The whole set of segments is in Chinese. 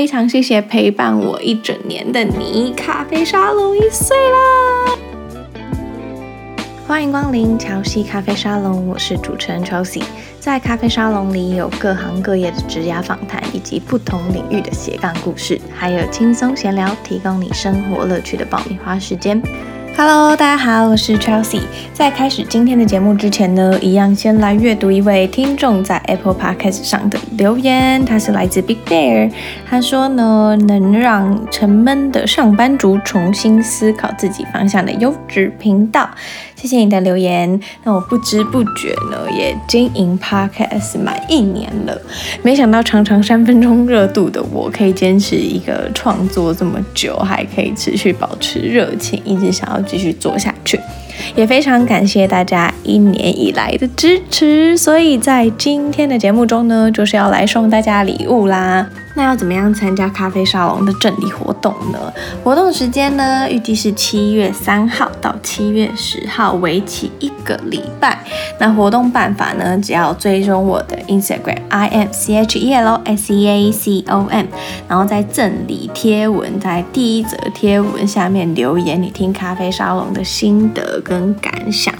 非常谢谢陪伴我一整年的你，咖啡沙龙一岁啦！欢迎光临乔西咖啡沙龙，我是主持人乔西。在咖啡沙龙里有各行各业的职涯访谈，以及不同领域的斜杠故事，还有轻松闲聊，提供你生活乐趣的爆米花时间。Hello，大家好，我是 Chelsea。在开始今天的节目之前呢，一样先来阅读一位听众在 Apple Podcast 上的留言，他是来自 Big Bear。他说呢，能让沉闷的上班族重新思考自己方向的优质频道。谢谢你的留言。那我不知不觉呢，也经营 Podcast 满一年了。没想到常常三分钟热度的我，可以坚持一个创作这么久，还可以持续保持热情，一直想要继续做下去。也非常感谢大家一年以来的支持。所以在今天的节目中呢，就是要来送大家礼物啦。那要怎么样参加咖啡沙龙的赠礼活动呢？活动时间呢，预计是七月三号到七月十号，为期一个礼拜。那活动办法呢，只要追踪我的 Instagram I M C H E L S E A C O M，然后在赠礼贴文，在第一则贴文下面留言你听咖啡沙龙的心得跟感想。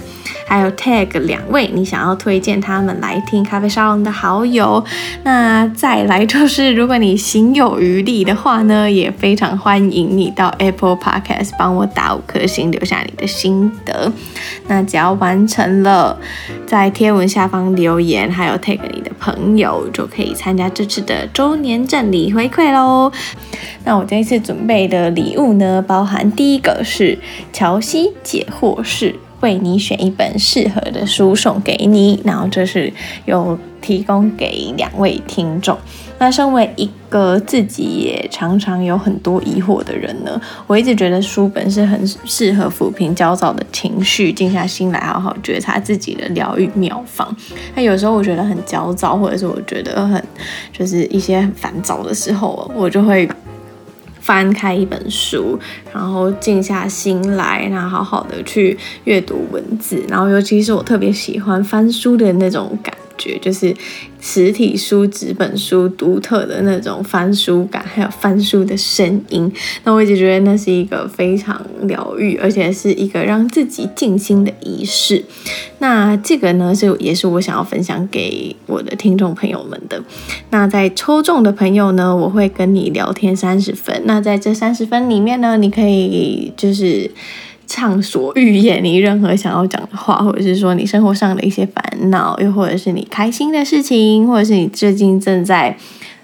还有 tag 两位你想要推荐他们来听咖啡沙龙的好友，那再来就是如果你行有余力的话呢，也非常欢迎你到 Apple Podcast 帮我打五颗星，留下你的心得。那只要完成了在贴文下方留言，还有 tag 你的朋友，就可以参加这次的周年赠礼回馈喽。那我这一次准备的礼物呢，包含第一个是乔西解惑室。为你选一本适合的书送给你，然后这是有提供给两位听众。那身为一个自己也常常有很多疑惑的人呢，我一直觉得书本是很适合抚平焦躁的情绪，静下心来好好觉察自己的疗愈妙方。那有时候我觉得很焦躁，或者是我觉得很就是一些很烦躁的时候，我就会。翻开一本书，然后静下心来，然后好好的去阅读文字，然后尤其是我特别喜欢翻书的那种感觉，就是实体书、纸本书独特的那种翻书感，还有翻书的声音。那我一直觉得那是一个非常疗愈，而且是一个让自己静心的仪式。那这个呢，是也是我想要分享给我的听众朋友们的。那在抽中的朋友呢，我会跟你聊天三十分。那在这三十分里面呢，你可以就是。畅所欲言，你任何想要讲的话，或者是说你生活上的一些烦恼，又或者是你开心的事情，或者是你最近正在，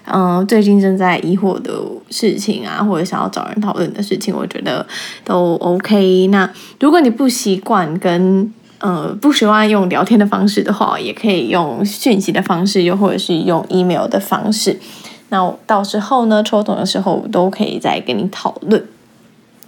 嗯、最近正在疑惑的事情啊，或者想要找人讨论的事情，我觉得都 OK。那如果你不习惯跟，呃，不喜欢用聊天的方式的话，也可以用讯息的方式，又或者是用 email 的方式。那到时候呢，抽中的时候都可以再跟你讨论。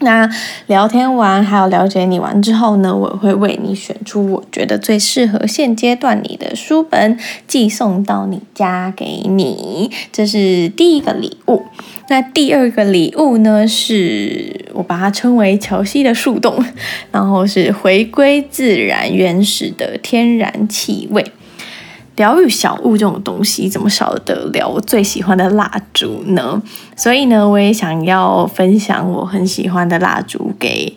那聊天完，还有了解你完之后呢，我会为你选出我觉得最适合现阶段你的书本，寄送到你家给你。这是第一个礼物。那第二个礼物呢，是我把它称为乔西的树洞，然后是回归自然原始的天然气味。疗愈小物这种东西怎么少得了？我最喜欢的蜡烛呢？所以呢，我也想要分享我很喜欢的蜡烛给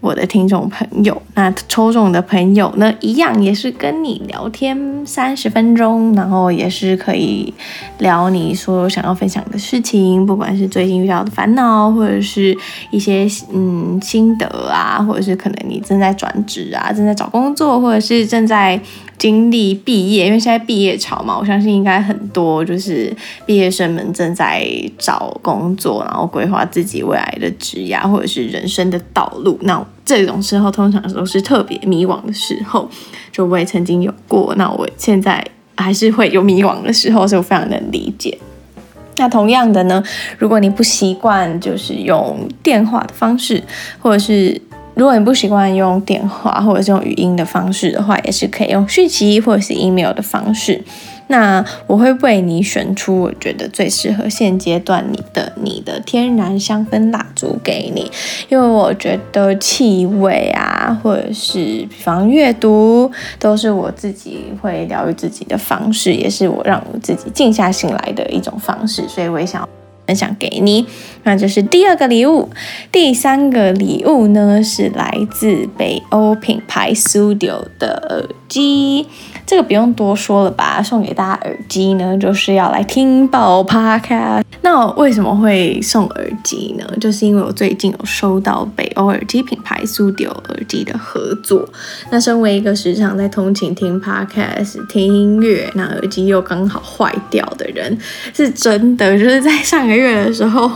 我的听众朋友。那抽中的朋友呢，一样也是跟你聊天三十分钟，然后也是可以聊你所有想要分享的事情，不管是最近遇到的烦恼，或者是一些嗯心得啊，或者是可能你正在转职啊，正在找工作，或者是正在。经历毕业，因为现在毕业潮嘛，我相信应该很多就是毕业生们正在找工作，然后规划自己未来的职业或者是人生的道路。那这种时候通常都是特别迷惘的时候，就我也曾经有过。那我现在还是会有迷惘的时候，所以我非常能理解。那同样的呢，如果你不习惯就是用电话的方式，或者是。如果你不习惯用电话或者是用语音的方式的话，也是可以用讯息或者是 email 的方式。那我会为你选出我觉得最适合现阶段你的你的天然香氛蜡烛给你，因为我觉得气味啊，或者是比方阅读，都是我自己会疗愈自己的方式，也是我让我自己静下心来的一种方式，所以我也想分享给你。那就是第二个礼物，第三个礼物呢是来自北欧品牌 Studio 的耳机。这个不用多说了吧？送给大家耳机呢，就是要来听爆 Podcast。那我为什么会送耳机呢？就是因为我最近有收到北欧耳机品牌 Sudio 耳机的合作。那身为一个时常在通勤听 Podcast、听音乐，那耳机又刚好坏掉的人，是真的就是在上个月的时候，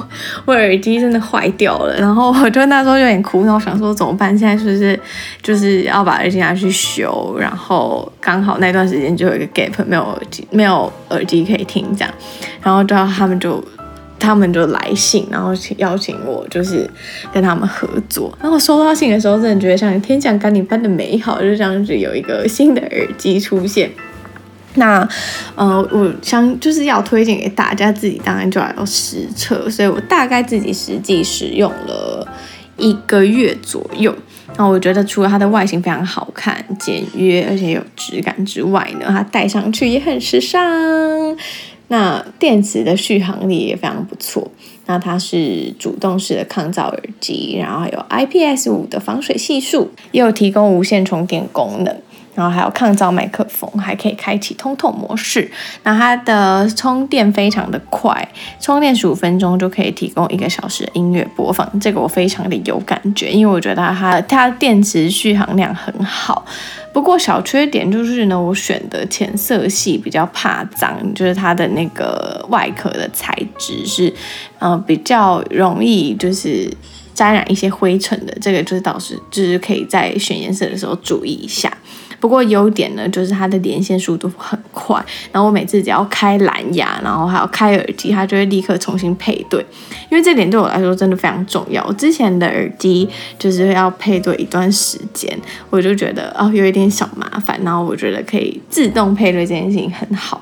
我耳机真的坏掉了。然后我就那时候有点苦恼，想说怎么办？现在是不是就是要把耳机拿去修？然后刚好。那段时间就有一个 gap，没有耳机，没有耳机可以听，这样，然后就他们就他们就来信，然后请邀请我，就是跟他们合作。然后收到信的时候，真的觉得像天降甘霖般的美好，就这样子有一个新的耳机出现。那呃，我想就是要推荐给大家，自己当然就要实测，所以我大概自己实际使用了一个月左右。那我觉得除了它的外形非常好看、简约，而且有质感之外呢，它戴上去也很时尚。那电池的续航力也非常不错。那它是主动式的抗噪耳机，然后还有 IPS 五的防水系数，也有提供无线充电功能。然后还有抗噪麦克风，还可以开启通透模式。那它的充电非常的快，充电十五分钟就可以提供一个小时的音乐播放。这个我非常的有感觉，因为我觉得它它电池续航量很好。不过小缺点就是呢，我选的浅色系比较怕脏，就是它的那个外壳的材质是，呃，比较容易就是沾染一些灰尘的。这个就是倒是就是可以在选颜色的时候注意一下。不过优点呢，就是它的连线速度很快。然后我每次只要开蓝牙，然后还要开耳机，它就会立刻重新配对。因为这点对我来说真的非常重要。我之前的耳机就是要配对一段时间，我就觉得哦，有一点小麻烦。然后我觉得可以自动配对这件事情很好。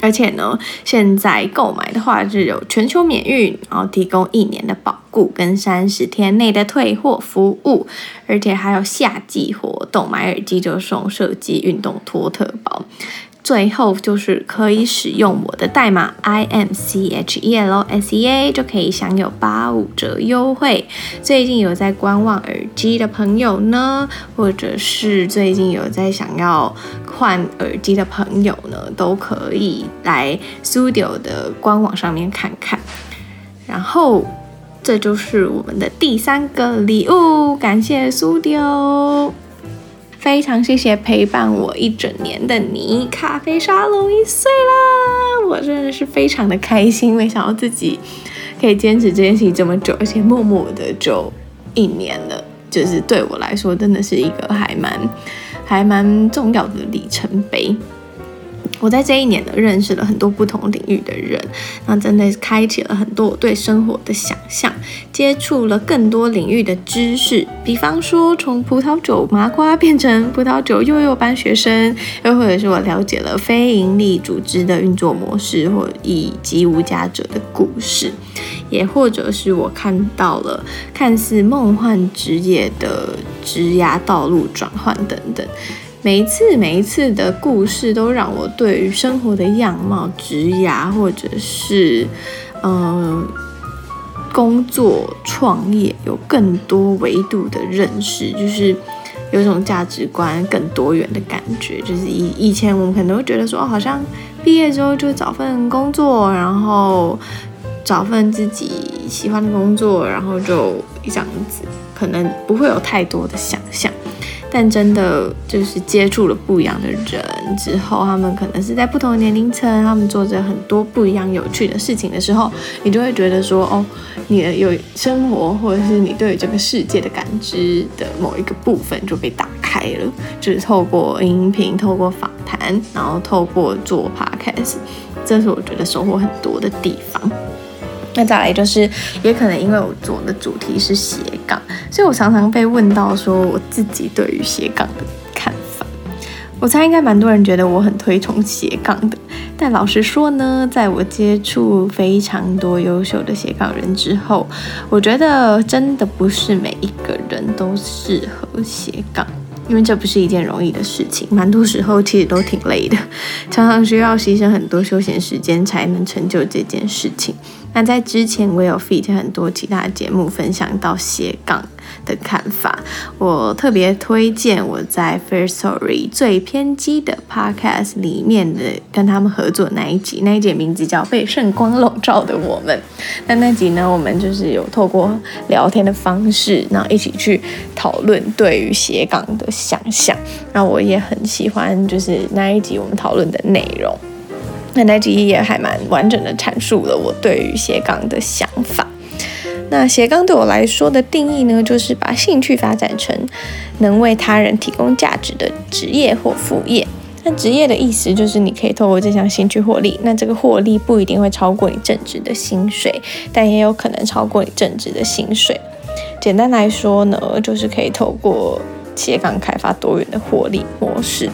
而且呢，现在购买的话是有全球免运，然后提供一年的保跟三十天内的退货服务，而且还有夏季活动，买耳机就送设计运动托特包。最后就是可以使用我的代码 I M C H E L S E A 就可以享有八五折优惠。最近有在观望耳机的朋友呢，或者是最近有在想要换耳机的朋友呢，都可以来 Studio 的官网上面看看。然后这就是我们的第三个礼物，感谢 Sudio。非常谢谢陪伴我一整年的你，咖啡沙龙一岁啦！我真的是非常的开心，没想到自己可以坚持这件事情这么久，而且默默的就一年了，就是对我来说真的是一个还蛮还蛮重要的里程碑。我在这一年呢，认识了很多不同领域的人，那真的开启了很多我对生活的想象，接触了更多领域的知识。比方说，从葡萄酒麻瓜变成葡萄酒幼幼班学生，又或者是我了解了非营利组织的运作模式，或以及无家者的故事，也或者是我看到了看似梦幻职业的职涯道路转换等等。每一次，每一次的故事都让我对于生活的样貌、职涯，或者是嗯、工作、创业有更多维度的认识，就是有一种价值观更多元的感觉。就是以以前我们可能会觉得说，好像毕业之后就找份工作，然后找份自己喜欢的工作，然后就这样子，可能不会有太多的想象。但真的就是接触了不一样的人之后，他们可能是在不同的年龄层，他们做着很多不一样有趣的事情的时候，你就会觉得说，哦，你的有生活或者是你对这个世界的感知的某一个部分就被打开了，就是透过音频、透过访谈，然后透过做 podcast，这是我觉得收获很多的地方。那再来就是，也可能因为我做的主题是斜杠，所以我常常被问到说我自己对于斜杠的看法。我猜应该蛮多人觉得我很推崇斜杠的，但老实说呢，在我接触非常多优秀的斜杠人之后，我觉得真的不是每一个人都适合斜杠。因为这不是一件容易的事情，蛮多时候其实都挺累的，常常需要牺牲很多休闲时间才能成就这件事情。那在之前我有 feat 很多其他节目分享到斜杠的看法，我特别推荐我在 Firstory 最偏激的 Podcast 里面的跟他们合作那一集，那一集名字叫《被圣光笼罩的我们》。那那集呢，我们就是有透过聊天的方式，然后一起去讨论对于斜杠的想象。那我也很喜欢，就是那一集我们讨论的内容。那那集也还蛮完整的阐述了我对于斜杠的想法。那斜杠对我来说的定义呢，就是把兴趣发展成能为他人提供价值的职业或副业。那职业的意思就是你可以透过这项兴趣获利，那这个获利不一定会超过你正职的薪水，但也有可能超过你正职的薪水。简单来说呢，就是可以透过斜杠开发多元的获利模式。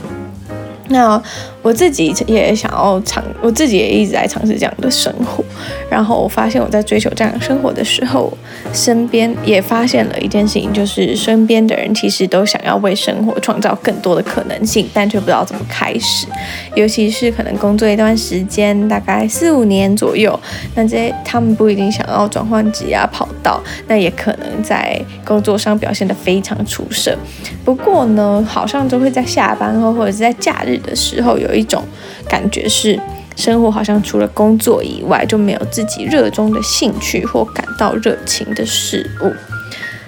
那我自己也想要尝，我自己也一直在尝试这样的生活。然后我发现我在追求这样生活的时候，身边也发现了一件事情，就是身边的人其实都想要为生活创造更多的可能性，但却不知道怎么开始。尤其是可能工作一段时间，大概四五年左右，那这些他们不一定想要转换职业跑道，那也可能在工作上表现得非常出色。不过呢，好像都会在下班后或者是在假日的时候，有一种感觉是，生活好像除了工作以外，就没有自己热衷的兴趣或感到热情的事物。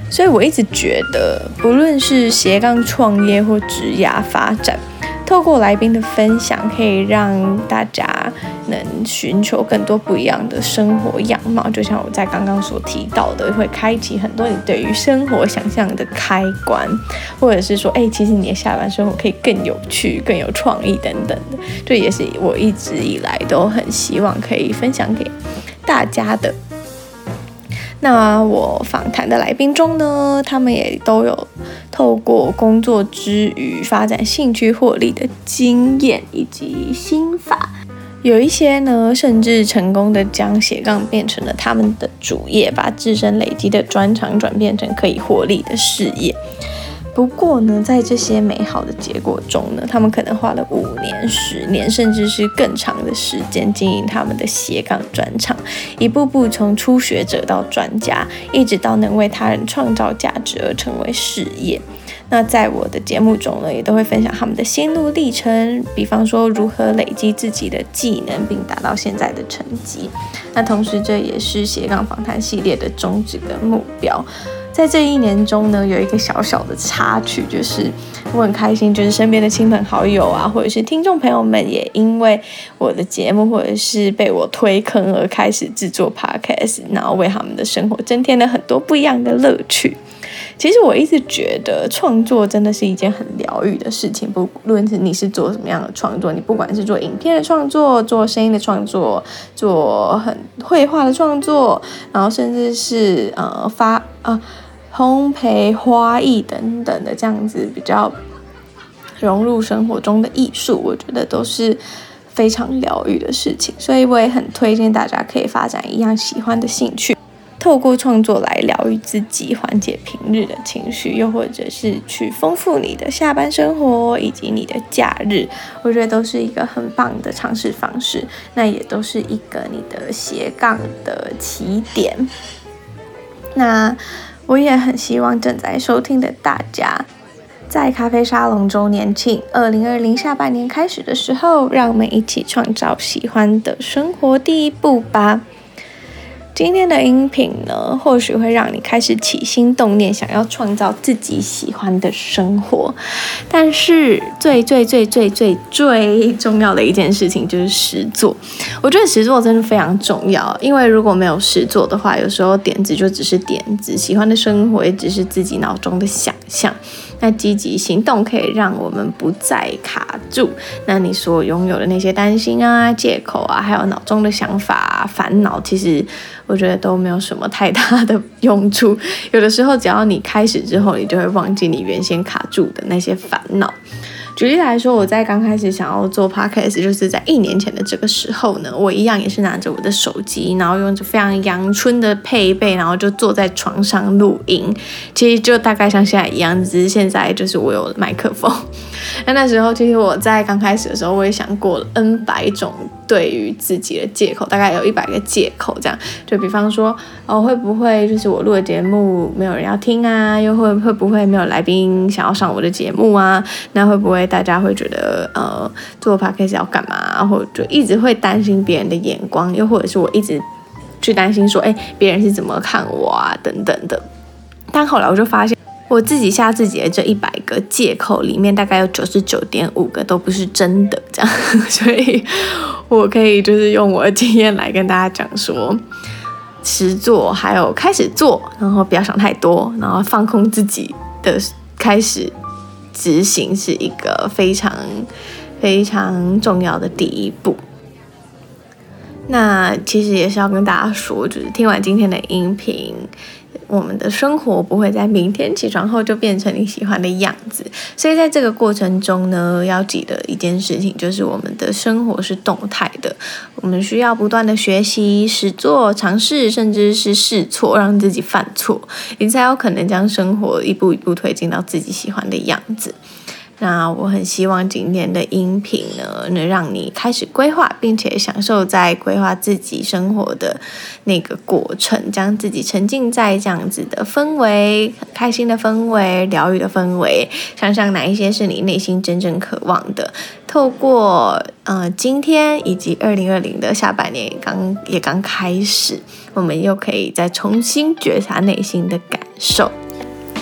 所以我一直觉得，不论是斜杠创业或职涯发展。透过来宾的分享，可以让大家能寻求更多不一样的生活样貌。就像我在刚刚所提到的，会开启很多你对于生活想象的开关，或者是说，哎，其实你的下班生活可以更有趣、更有创意等等的。这也是我一直以来都很希望可以分享给大家的。那我访谈的来宾中呢，他们也都有透过工作之余发展兴趣获利的经验以及心法，有一些呢，甚至成功的将斜杠变成了他们的主业，把自身累积的专长转变成可以获利的事业。不过呢，在这些美好的结果中呢，他们可能花了五年、十年，甚至是更长的时间经营他们的斜杠专场，一步步从初学者到专家，一直到能为他人创造价值而成为事业。那在我的节目中呢，也都会分享他们的心路历程，比方说如何累积自己的技能，并达到现在的成绩。那同时，这也是斜杠访谈系列的宗旨跟目标。在这一年中呢，有一个小小的插曲，就是我很开心，就是身边的亲朋好友啊，或者是听众朋友们，也因为我的节目或者是被我推坑而开始制作 podcast，然后为他们的生活增添了很多不一样的乐趣。其实我一直觉得创作真的是一件很疗愈的事情，不论是你是做什么样的创作，你不管是做影片的创作、做声音的创作、做很绘画的创作，然后甚至是呃发啊。呃烘焙、花艺等等的这样子比较融入生活中的艺术，我觉得都是非常疗愈的事情。所以我也很推荐大家可以发展一样喜欢的兴趣，透过创作来疗愈自己，缓解平日的情绪，又或者是去丰富你的下班生活以及你的假日，我觉得都是一个很棒的尝试方式。那也都是一个你的斜杠的起点。那。我也很希望正在收听的大家，在咖啡沙龙周年庆二零二零下半年开始的时候，让我们一起创造喜欢的生活第一步吧。今天的音频呢，或许会让你开始起心动念，想要创造自己喜欢的生活。但是最最最最最最重要的一件事情就是实作。我觉得实作真的非常重要，因为如果没有实作的话，有时候点子就只是点子，喜欢的生活也只是自己脑中的想象。那积极行动可以让我们不再卡住。那你所拥有的那些担心啊、借口啊，还有脑中的想法啊、烦恼，其实我觉得都没有什么太大的用处。有的时候，只要你开始之后，你就会忘记你原先卡住的那些烦恼。举例来说，我在刚开始想要做 podcast，就是在一年前的这个时候呢，我一样也是拿着我的手机，然后用着非常阳春的配备，然后就坐在床上录音。其实就大概像现在一样，只是现在就是我有麦克风。那那时候其实我在刚开始的时候，我也想过 N 百种对于自己的借口，大概有一百个借口这样。就比方说，哦，会不会就是我录的节目没有人要听啊？又会会不会没有来宾想要上我的节目啊？那会不会大家会觉得呃做 podcast 要干嘛？或者就一直会担心别人的眼光，又或者是我一直去担心说，哎，别人是怎么看我啊？等等的。但后来我就发现。我自己吓自己的这一百个借口里面，大概有九十九点五个都不是真的，这样，所以我可以就是用我的经验来跟大家讲说，实做还有开始做，然后不要想太多，然后放空自己的开始执行是一个非常非常重要的第一步。那其实也是要跟大家说，就是听完今天的音频。我们的生活不会在明天起床后就变成你喜欢的样子，所以在这个过程中呢，要记得一件事情，就是我们的生活是动态的，我们需要不断的学习、实作、尝试，甚至是试错，让自己犯错，你才有可能将生活一步一步推进到自己喜欢的样子。那我很希望今天的音频呢，能让你开始规划，并且享受在规划自己生活的那个过程，将自己沉浸在这样子的氛围，开心的氛围，疗愈的氛围，想想哪一些是你内心真正渴望的。透过呃今天以及二零二零的下半年刚也刚开始，我们又可以再重新觉察内心的感受。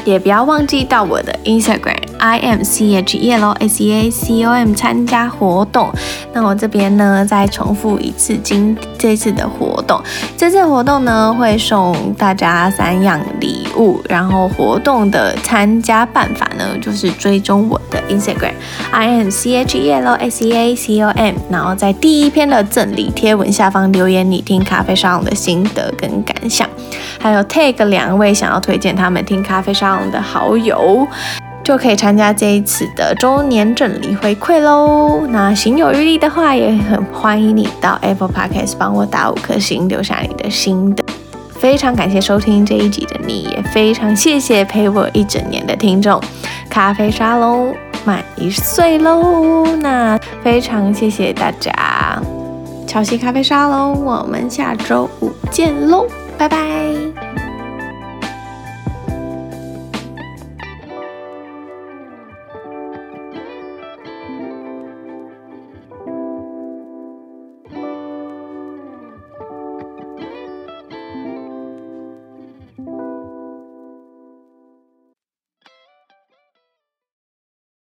也不要忘记到我的 Instagram I M C H E L O S E A C O M 参加活动。那我这边呢，再重复一次今这次的活动。这次活动呢，会送大家三样礼物。然后活动的参加办法呢，就是追踪我的 Instagram I M C H E L O S E A C O M，然后在第一篇的赠礼贴文下方留言你听咖啡沙龙的心得跟感想，还有 tag 两位想要推荐他们听咖啡沙龙的好友，就可以参加这一次的周年赠礼回馈喽。那行有余力的话，也很欢迎你到 Apple Podcast 帮我打五颗星，留下你的心得。非常感谢收听这一集的你，也非常谢谢陪我一整年的听众。咖啡沙龙满一岁喽，那非常谢谢大家。乔西咖啡沙龙，我们下周五见喽，拜拜。